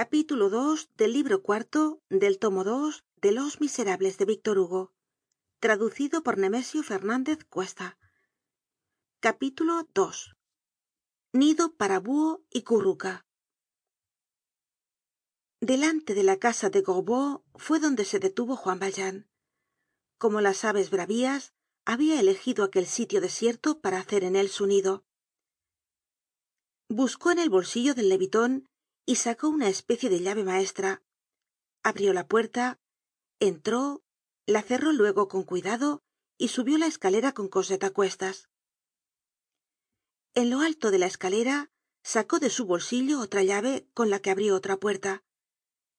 capítulo ii del libro cuarto del tomo dos de los miserables de víctor hugo traducido por nemesio fernandez cuesta. Capítulo ii nido para buho y curruca. Delante de la casa de gorbeau fue donde se detuvo juan valjean. Como las aves bravias habia elegido aquel sitio desierto para hacer en él su nido. Buscó en el bolsillo del leviton y sacó una especie de llave maestra. Abrió la puerta entró la cerró luego con cuidado y subió la escalera con cosette á cuestas. En lo alto de la escalera sacó de su bolsillo otra llave con la que abrió otra puerta.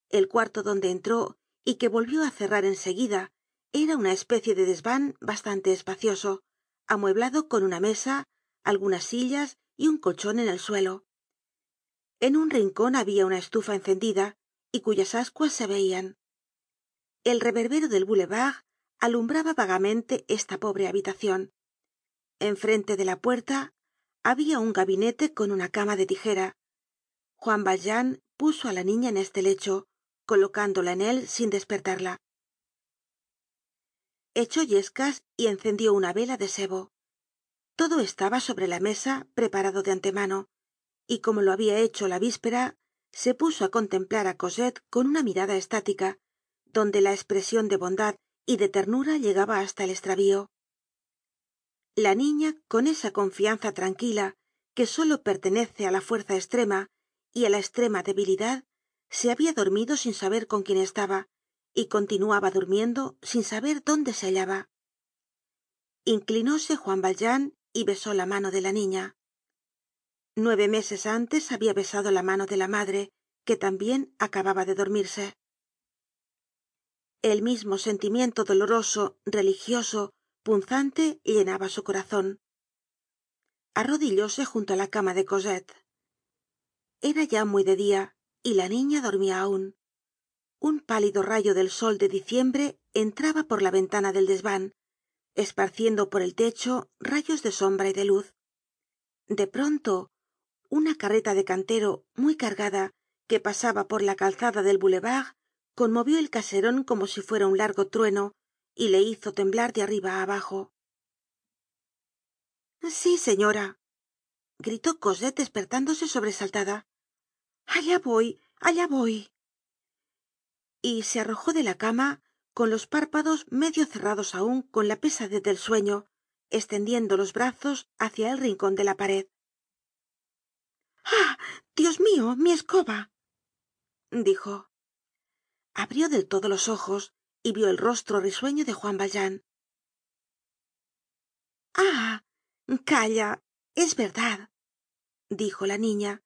El cuarto donde entró y que volvió á cerrar en seguida era una especie de desvan bastante espacioso amueblado con una mesa algunas sillas y un colchon en el suelo en un rincon habia una estufa encendida y cuyas ascuas se veian el reverbero del boulevard alumbraba vagamente esta pobre habitacion enfrente de la puerta habia un gabinete con una cama de tijera. Juan valjean puso á la niña en este lecho colocándola en él sin despertarla. Echó yescas y encendió una vela de sebo. Todo estaba sobre la mesa preparado de antemano y como lo había hecho la víspera se puso á contemplar á cosette con una mirada estática donde la espresion de bondad y de ternura llegaba hasta el estravío la niña con esa confianza tranquila que solo pertenece á la fuerza estrema y á la estrema debilidad se habia dormido sin saber con quién estaba y continuaba durmiendo sin saber dónde se hallaba. Inclinóse juan valjean y besó la mano de la niña nueve meses antes habia besado la mano de la madre que tambien acababa de dormirse. El mismo sentimiento doloroso religioso punzante llenaba su corazon arrodillóse junto á la cama de cosette. Era ya muy de dia y la niña dormía aun un pálido rayo del sol de diciembre entraba por la ventana del desvan esparciendo por el techo rayos de sombra y de luz. De pronto una carreta de cantero muy cargada que pasaba por la calzada del boulevard conmovió el caseron como si fuera un largo trueno y le hizo temblar de arriba á abajo. Sí señora gritó cosette despertándose sobresaltada. Allá voy allá voy. Y se arrojó de la cama con los párpados medio cerrados aun con la pesadez del sueño estendiendo los brazos hacia el rincon de la pared dios mio mi escoba. Dijo. Abrió del todo los ojos y vio el rostro risueño de juan valjean. Ah calla es verdad dijo la niña.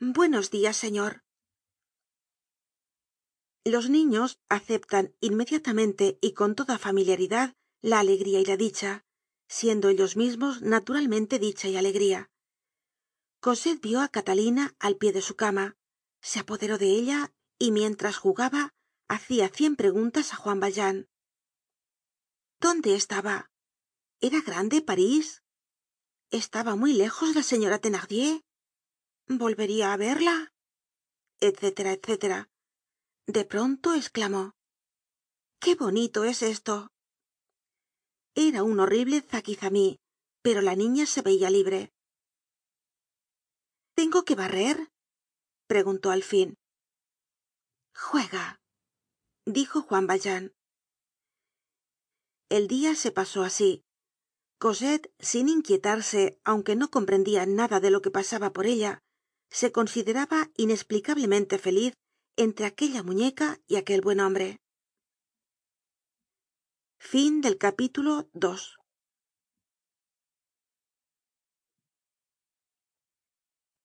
Buenos dias señor. Los niños aceptan inmediatamente y con toda familiaridad la alegría y la dicha siendo ellos mismos naturalmente dicha y alegría cosette vio á catalina al pie de su cama. Se apoderó de ella y mientras jugaba hacia cien preguntas á juan valjean. Dónde estaba era grande parís estaba muy lejos la señora thenardier volvería á verla etc etc de pronto esclamó qué bonito es esto era un horrible zaquizamí pero la niña se veia libre tengo que barrer preguntó al fin. Juega dijo juan valjean. El dia se pasó así. Cosette sin inquietarse aunque no comprendia nada de lo que pasaba por ella se consideraba inesplicablemente feliz entre aquella muñeca y aquel buen hombre